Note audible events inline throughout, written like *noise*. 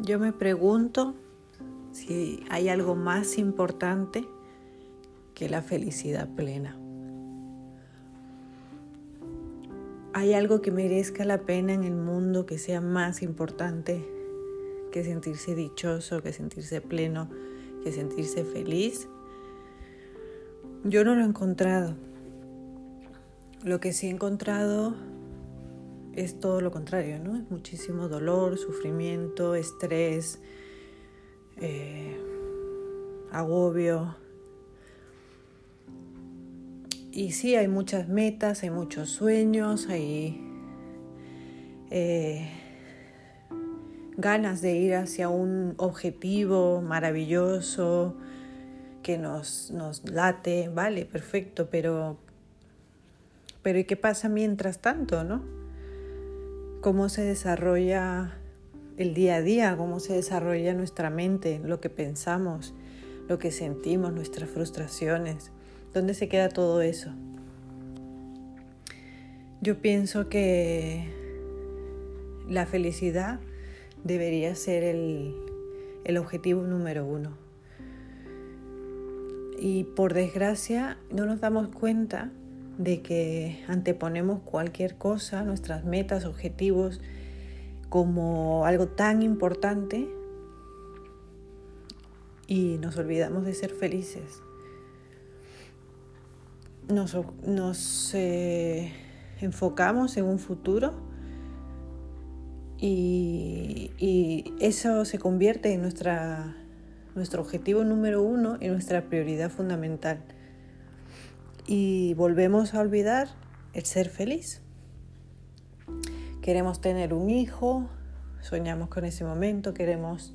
Yo me pregunto si hay algo más importante que la felicidad plena. ¿Hay algo que merezca la pena en el mundo que sea más importante que sentirse dichoso, que sentirse pleno, que sentirse feliz? Yo no lo he encontrado. Lo que sí he encontrado es todo lo contrario, ¿no? Es muchísimo dolor, sufrimiento, estrés, eh, agobio. Y sí, hay muchas metas, hay muchos sueños, hay eh, ganas de ir hacia un objetivo maravilloso que nos, nos late, vale, perfecto, pero, pero ¿y qué pasa mientras tanto, no? Cómo se desarrolla el día a día, cómo se desarrolla nuestra mente, lo que pensamos, lo que sentimos, nuestras frustraciones. ¿Dónde se queda todo eso? Yo pienso que la felicidad debería ser el, objetivo número uno. Y por desgracia no nos damos cuenta de que anteponemos cualquier cosa, nuestras metas, objetivos, como algo tan importante y nos olvidamos de ser felices. Nos, eh, enfocamos en un futuro y, eso se convierte en nuestro objetivo número uno y nuestra prioridad fundamental y volvemos a olvidar el ser feliz. Queremos tener un hijo, soñamos con ese momento, queremos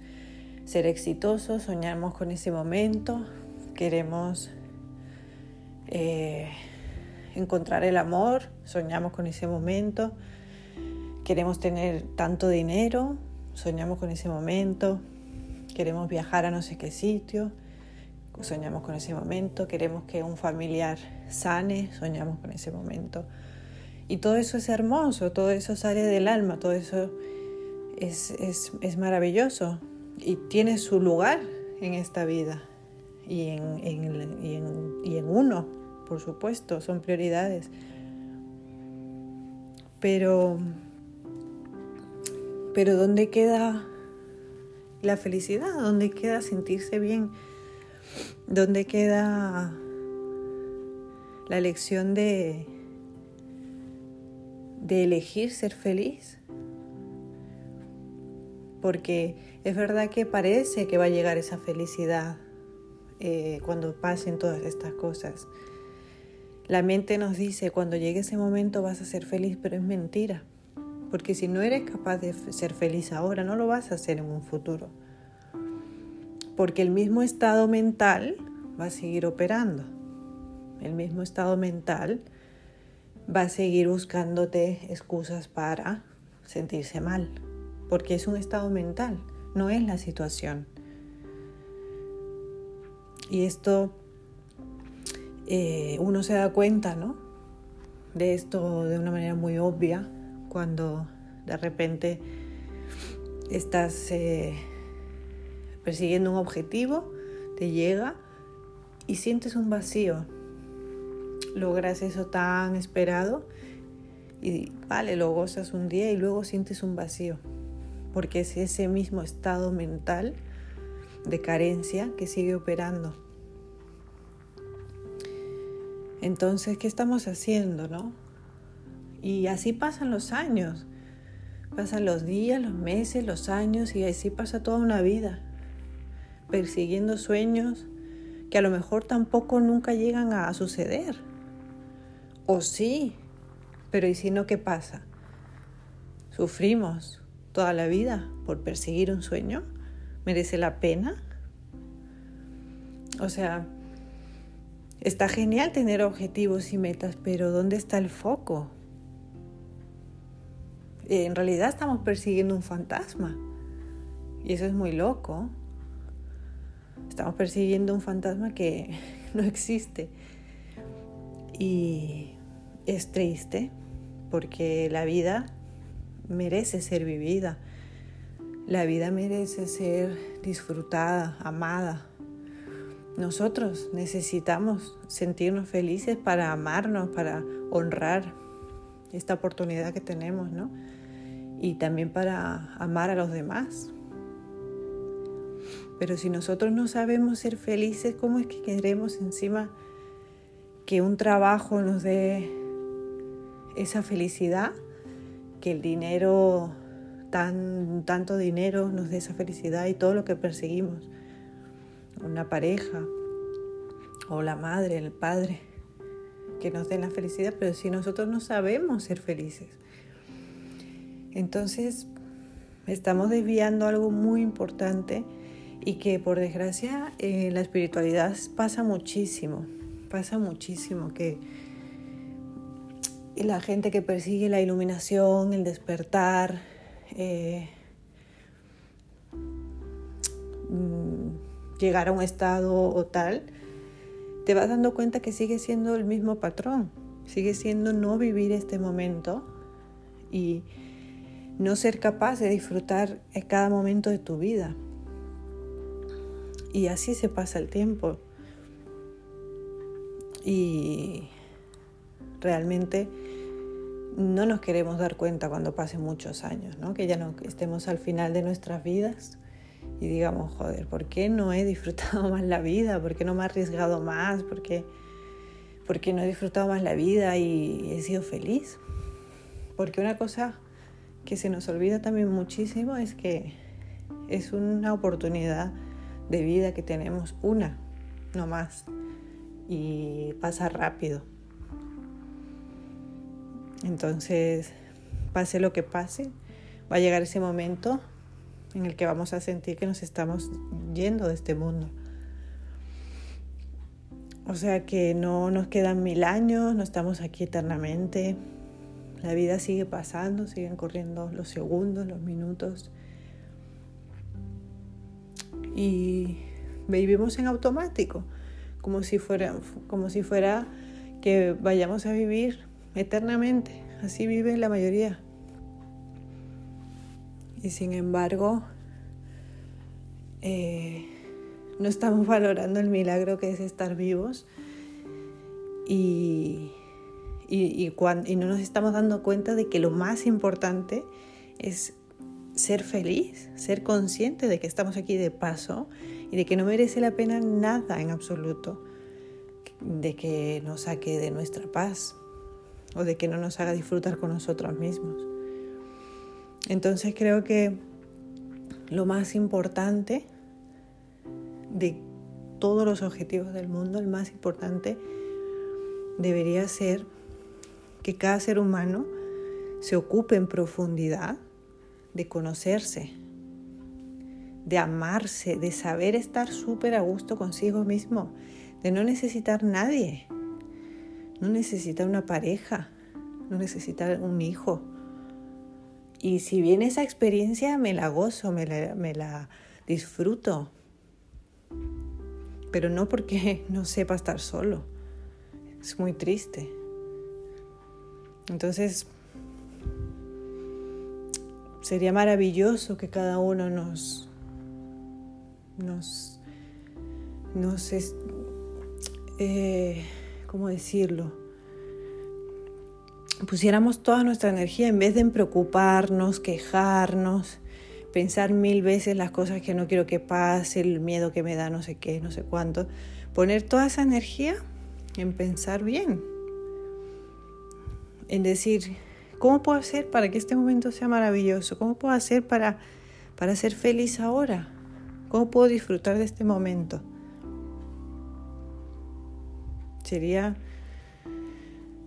ser exitosos, soñamos con ese momento, queremos eh, encontrar el amor, soñamos con ese momento, queremos tener tanto dinero, soñamos con ese momento, queremos viajar a no sé qué sitio, soñamos con ese momento, queremos que un familiar sane, soñamos con ese momento. Y todo eso es hermoso, todo eso sale del alma, todo eso es, es, maravilloso y tiene su lugar en esta vida y en, en, y en uno, por supuesto, son prioridades. Pero, pero ¿dónde queda la felicidad? ¿Dónde queda sentirse bien? ¿Dónde queda la lección de, de elegir ser feliz? Porque es verdad que parece que va a llegar esa felicidad eh, cuando pasen todas estas cosas. La mente nos dice, cuando llegue ese momento vas a ser feliz, pero es mentira. Porque si no eres capaz de ser feliz ahora, no lo vas a hacer en un futuro porque el mismo estado mental va a seguir operando. El mismo estado mental va a seguir buscándote excusas para sentirse mal, porque es un estado mental, no es la situación. Y esto eh, uno se da cuenta, ¿no? De esto de una manera muy obvia cuando de repente estás eh, persiguiendo un objetivo, te llega y sientes un vacío. Logras eso tan esperado y vale, lo gozas un día y luego sientes un vacío, porque es ese mismo estado mental de carencia que sigue operando. Entonces, ¿qué estamos haciendo, no? Y así pasan los años, pasan los días, los meses, los años y así pasa toda una vida persiguiendo sueños que a lo mejor tampoco nunca llegan a suceder. O sí, pero ¿y si no qué pasa? ¿Sufrimos toda la vida por perseguir un sueño? ¿Merece la pena? O sea, está genial tener objetivos y metas, pero ¿dónde está el foco? En realidad estamos persiguiendo un fantasma. Y eso es muy loco. Estamos persiguiendo un fantasma que *laughs* no existe. Y es triste porque la vida merece ser vivida. La vida merece ser disfrutada, amada. Nosotros necesitamos sentirnos felices para amarnos, para honrar esta oportunidad que tenemos, ¿no? Y también para amar a los demás. Pero si nosotros no sabemos ser felices, ¿cómo es que queremos encima que un trabajo nos dé esa felicidad? Que el dinero, tan, tanto dinero nos dé esa felicidad y todo lo que perseguimos. Una pareja o la madre, el padre, que nos den la felicidad, pero si nosotros no sabemos ser felices, entonces estamos desviando algo muy importante y que por desgracia en la espiritualidad pasa muchísimo, pasa muchísimo que la gente que persigue la iluminación, el despertar, eh, mm, llegar a un estado o tal, te vas dando cuenta que sigue siendo el mismo patrón, sigue siendo no vivir este momento y no ser capaz de disfrutar cada momento de tu vida. Y así se pasa el tiempo. Y realmente no nos queremos dar cuenta cuando pasen muchos años, ¿no? que ya no estemos al final de nuestras vidas y digamos, joder, ¿por qué no he disfrutado *laughs* más la vida? ¿Por qué no me he arriesgado más? ¿Por qué, ¿Por qué no he disfrutado más la vida y he sido feliz? Porque una cosa que se nos olvida también muchísimo es que es una oportunidad de vida que tenemos, una, no más, y pasa rápido. Entonces, pase lo que pase, va a llegar ese momento en el que vamos a sentir que nos estamos yendo de este mundo. O sea que no nos quedan mil años, no estamos aquí eternamente. La vida sigue pasando, siguen corriendo los segundos, los minutos y vivimos en automático, como si fuera, como si fuera que vayamos a vivir eternamente. Así vive la mayoría. Y sin embargo, eh, no estamos *laughs* valorando el milagro que es estar vivos y, y, y no nos estamos dando cuenta de que lo más importante es ser feliz, ser consciente de que estamos aquí de paso y de que no merece la pena nada en absoluto, de que nos saque de nuestra paz o de que no nos haga disfrutar con nosotros mismos. Entonces creo que lo más importante de todos los objetivos del mundo, el más importante debería ser que cada ser humano se ocupe en profundidad de conocerse, de amarse, de saber estar súper a gusto consigo mismo, de no necesitar nadie, no necesitar una pareja, no necesitar un hijo. Y si viene esa experiencia, me la gozo, me la, me la disfruto, pero no porque *laughs* no sepa estar solo. Es muy triste. Entonces, Sería maravilloso que cada uno nos, nos, nos, eh, ¿cómo decirlo? Pusiéramos toda nuestra energía en vez de preocuparnos, quejarnos, pensar mil veces las cosas que no quiero que pase, el miedo que me da, no sé qué, no sé cuánto. Poner toda esa energía en pensar bien, en decir, ¿Cómo puedo hacer para que este momento sea maravilloso? ¿Cómo puedo hacer para, para ser feliz ahora? ¿Cómo puedo disfrutar de este momento? Sería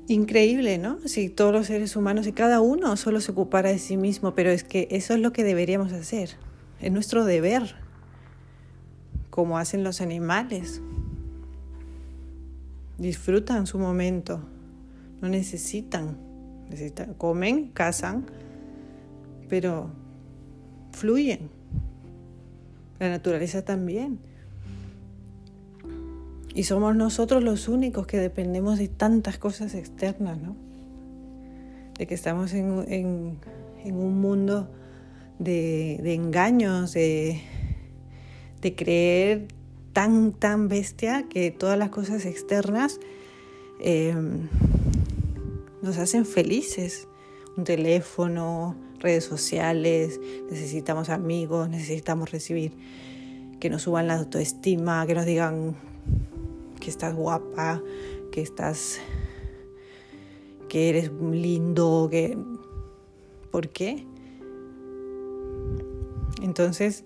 increíble, ¿no? Si todos los seres humanos y cada uno solo se ocupara de sí mismo, pero es que eso es lo que deberíamos hacer. Es nuestro deber, como hacen los animales. Disfrutan su momento, no necesitan comen, cazan, pero fluyen. La naturaleza también. Y somos nosotros los únicos que dependemos de tantas cosas externas, ¿no? De que estamos en, en un mundo de, engaños, de, de creer tan, tan bestia que todas las cosas externas em, nos hacen felices. Un teléfono, redes sociales, necesitamos amigos, necesitamos recibir que nos suban la autoestima, que nos digan que estás guapa, que estás que eres lindo, que ¿por qué? Entonces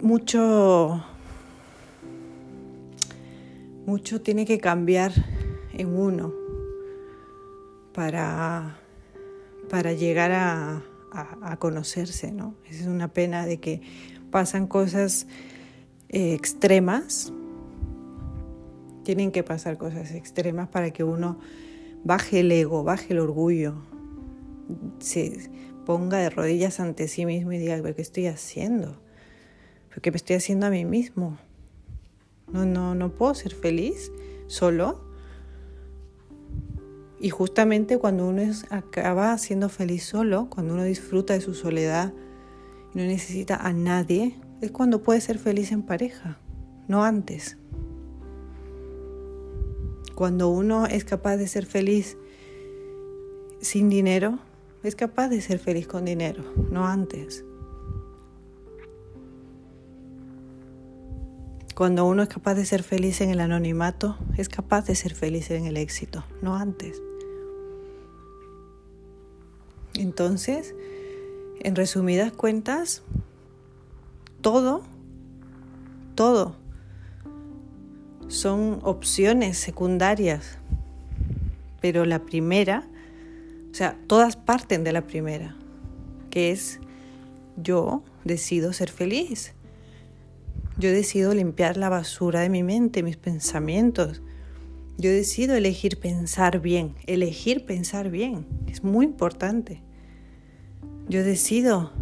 mucho mucho tiene que cambiar en uno para, para llegar a, conocerse, ¿no? Es una pena de que pasan cosas eh, extremas, tienen que pasar cosas extremas para que uno baje el ego, baje el orgullo, se ponga de rodillas ante sí mismo y diga, ¿qué estoy haciendo? ¿Qué me estoy haciendo a mí mismo? No, no, no puedo ser feliz solo. Y justamente cuando uno acaba siendo feliz solo, cuando uno disfruta de su soledad y no necesita a nadie, es cuando puede ser feliz en pareja, no antes. Cuando uno es capaz de ser feliz sin dinero, es capaz de ser feliz con dinero, no antes. Cuando uno es capaz de ser feliz en el anonimato, es capaz de ser feliz en el éxito, no antes. Entonces, en resumidas cuentas, todo, todo son opciones secundarias, pero la primera, o sea, todas parten de la primera, que es yo decido ser feliz. Yo decido limpiar la basura de mi mente, mis pensamientos. Yo decido elegir pensar bien, elegir pensar bien, es muy importante. Yo decido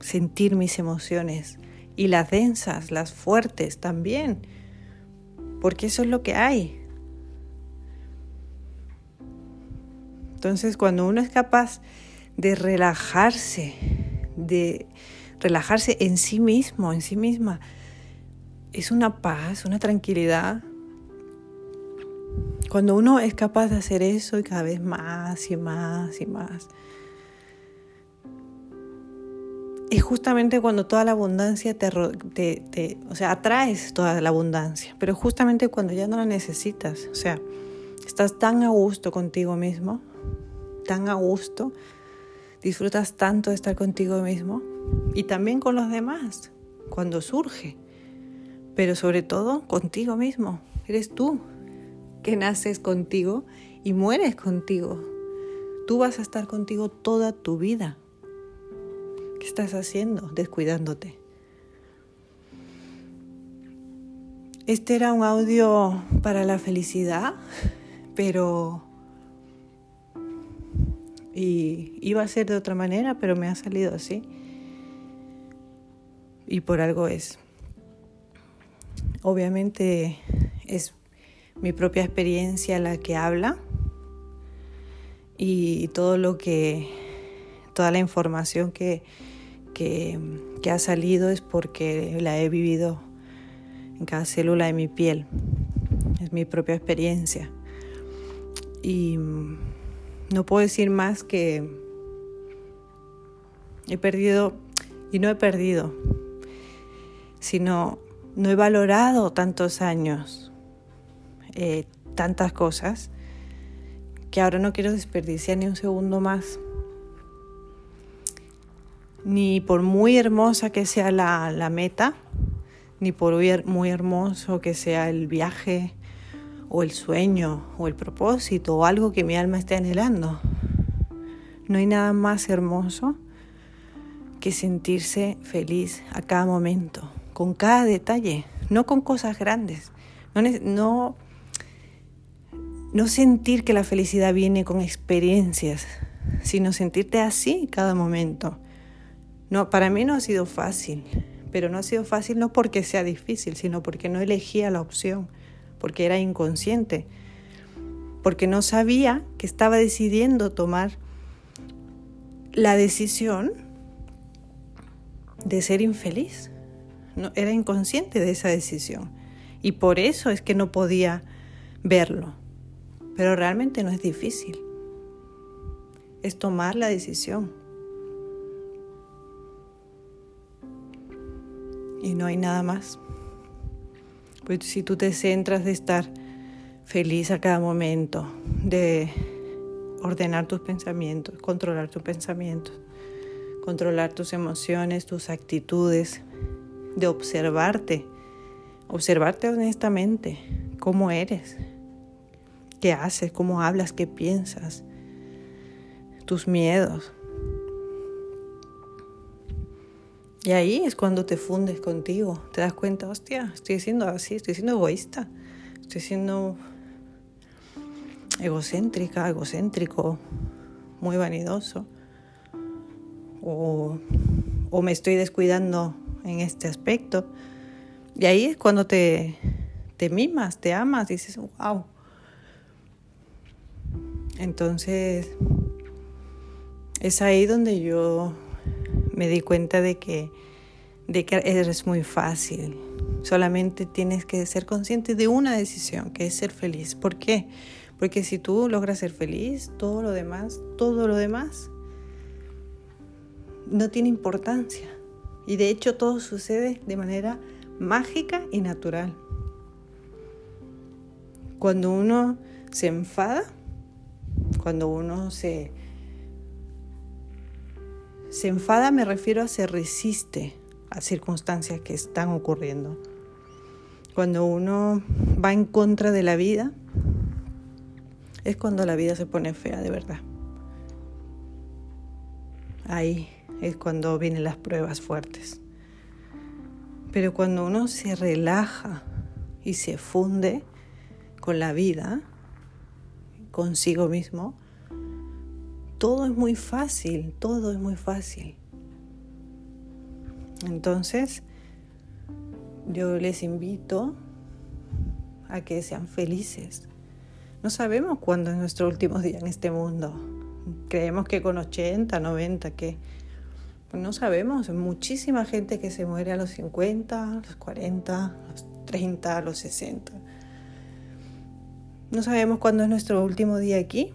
sentir mis emociones y las densas, las fuertes también, porque eso es lo que hay. Entonces cuando uno es capaz de relajarse, de relajarse en sí mismo, en sí misma, es una paz, una tranquilidad cuando uno es capaz de hacer eso y cada vez más y más y más, es justamente cuando toda la abundancia te, te, o sea, atraes toda la abundancia, pero justamente cuando ya no la necesitas, o sea, estás tan a gusto contigo mismo, tan a gusto, disfrutas tanto de estar contigo mismo y también con los demás, cuando surge, pero sobre todo contigo mismo, eres tú que naces contigo y mueres contigo. Tú vas a estar contigo toda tu vida. ¿Qué estás haciendo? Descuidándote. Este era un audio para la felicidad, pero... Y iba a ser de otra manera, pero me ha salido así. Y por algo es. Obviamente es mi propia experiencia la que habla y todo lo que, toda la información que, que, ha salido es porque la he vivido en cada célula de mi piel. Es mi propia experiencia. Y no puedo decir más que he perdido, y no he perdido, sino no he valorado tantos años eh, tantas cosas que ahora no quiero desperdiciar ni un segundo más. Ni por muy hermosa que sea la, meta, ni por muy hermoso que sea el viaje o el sueño o el propósito o algo que mi alma esté anhelando. No hay nada más hermoso que sentirse feliz a cada momento, con cada detalle, no con cosas grandes. No no sentir que la felicidad viene con experiencias, sino sentirte así cada momento. No, para mí no ha sido fácil, pero no ha sido fácil no porque sea difícil, sino porque no elegía la opción, porque era inconsciente, porque no sabía que estaba decidiendo tomar la decisión de ser infeliz. No, era inconsciente de esa decisión. Y por eso es que no podía verlo. Pero realmente no es difícil. Es tomar la decisión. Y no hay nada más. Pues si tú te centras de estar feliz a cada momento, de ordenar tus pensamientos, controlar tus pensamientos, controlar tus emociones, tus actitudes, de observarte, observarte honestamente, cómo eres, qué haces, cómo hablas, qué piensas, tus miedos. Y ahí es cuando te fundes contigo, te das cuenta, hostia, estoy siendo así, estoy siendo egoísta, estoy siendo egocéntrica, egocéntrico, muy vanidoso, o, o, me estoy descuidando en este aspecto. Y ahí es cuando te, te mimas, te amas, dices, wow. Entonces, es ahí donde yo me di cuenta de que, de que eres muy fácil. Solamente tienes que ser consciente de una decisión, que es ser feliz. ¿Por qué? Porque si tú logras ser feliz, todo lo demás, todo lo demás, no tiene importancia. Y de hecho todo sucede de manera mágica y natural. Cuando uno se enfada, cuando uno se, se enfada me refiero a se resiste a circunstancias que están ocurriendo. Cuando uno va en contra de la vida, es cuando la vida se pone fea de verdad. Ahí es cuando vienen las pruebas fuertes. Pero cuando uno se relaja y se funde con la vida, consigo mismo, todo es muy fácil, todo es muy fácil. Entonces, yo les invito a que sean felices, no sabemos cuándo es nuestro último día en este mundo. Creemos que con 80, 90, que no sabemos. Muchísima gente que se muere a los 50, a los 40, a los 30, a los 60. No sabemos cuándo es nuestro último día aquí,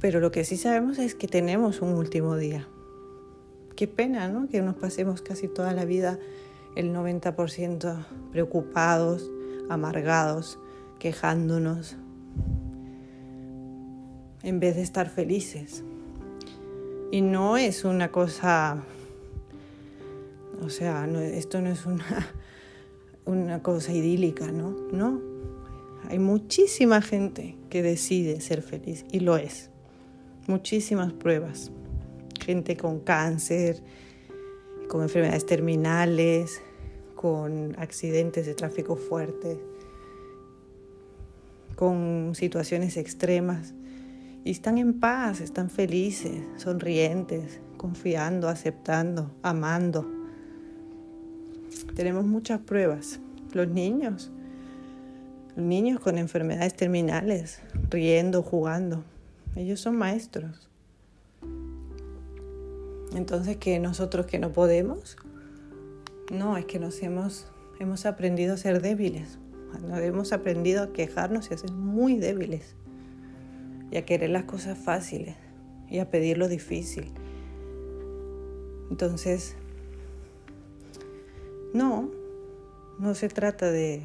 pero lo que sí sabemos es que tenemos un último día. Qué pena, ¿no? Que nos pasemos casi toda la vida el 90% preocupados, amargados, quejándonos, en vez de estar felices. Y no es una cosa, o sea, esto no es una, una cosa idílica, ¿no? No. Hay muchísima gente que decide ser feliz y lo es. Muchísimas pruebas. Gente con cáncer, con enfermedades terminales, con accidentes de tráfico fuertes, con situaciones extremas y están en paz, están felices, sonrientes, confiando, aceptando, amando. Tenemos muchas pruebas. Los niños, niños con enfermedades terminales, riendo, jugando, ellos son maestros. Entonces, que nosotros que no podemos, no, es que nos hemos, hemos aprendido a ser débiles, nos hemos aprendido a quejarnos y a ser muy débiles y a querer las cosas fáciles y a pedir lo difícil. Entonces, no, no se trata de,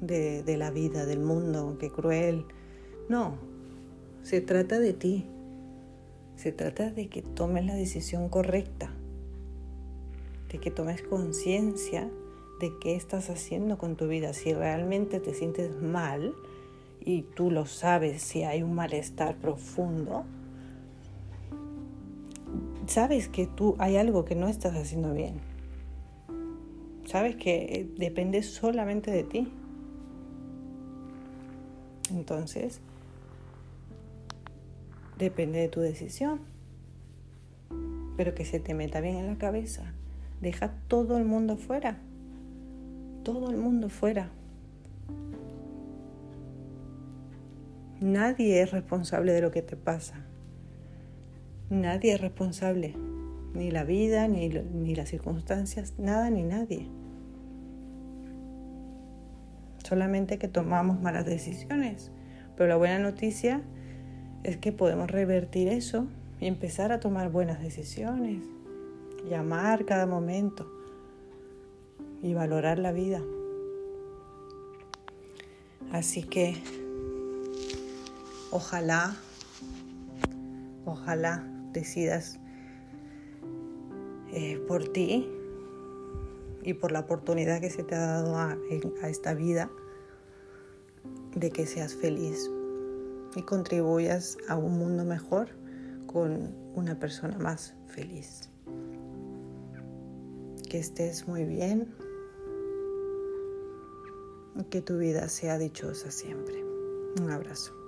de, la vida, del mundo, qué cruel. No, se trata de ti. Se trata de que tomes la decisión correcta, de que tomes conciencia de qué estás haciendo con tu vida. Si realmente te sientes mal, y tú lo sabes si hay un malestar profundo, sabes que tú hay algo que no estás haciendo bien. Sabes que depende solamente de ti. Entonces, depende de tu decisión. Pero que se te meta bien en la cabeza. Deja todo el mundo fuera. Todo el mundo fuera. Nadie es responsable de lo que te pasa. nadie es responsable, ni la vida, ni, ni las circunstancias, nada ni nadie. Solamente que tomamos malas decisiones. Pero la buena noticia es que podemos revertir eso y empezar a tomar buenas decisiones, y amar cada momento y valorar la vida. Así que ojalá, ojalá decidas eh, por ti y por la oportunidad que se te ha dado a esta vida de que seas feliz y contribuyas a un mundo mejor con una persona más feliz. Que estés muy bien. Que tu vida sea dichosa siempre. Un abrazo.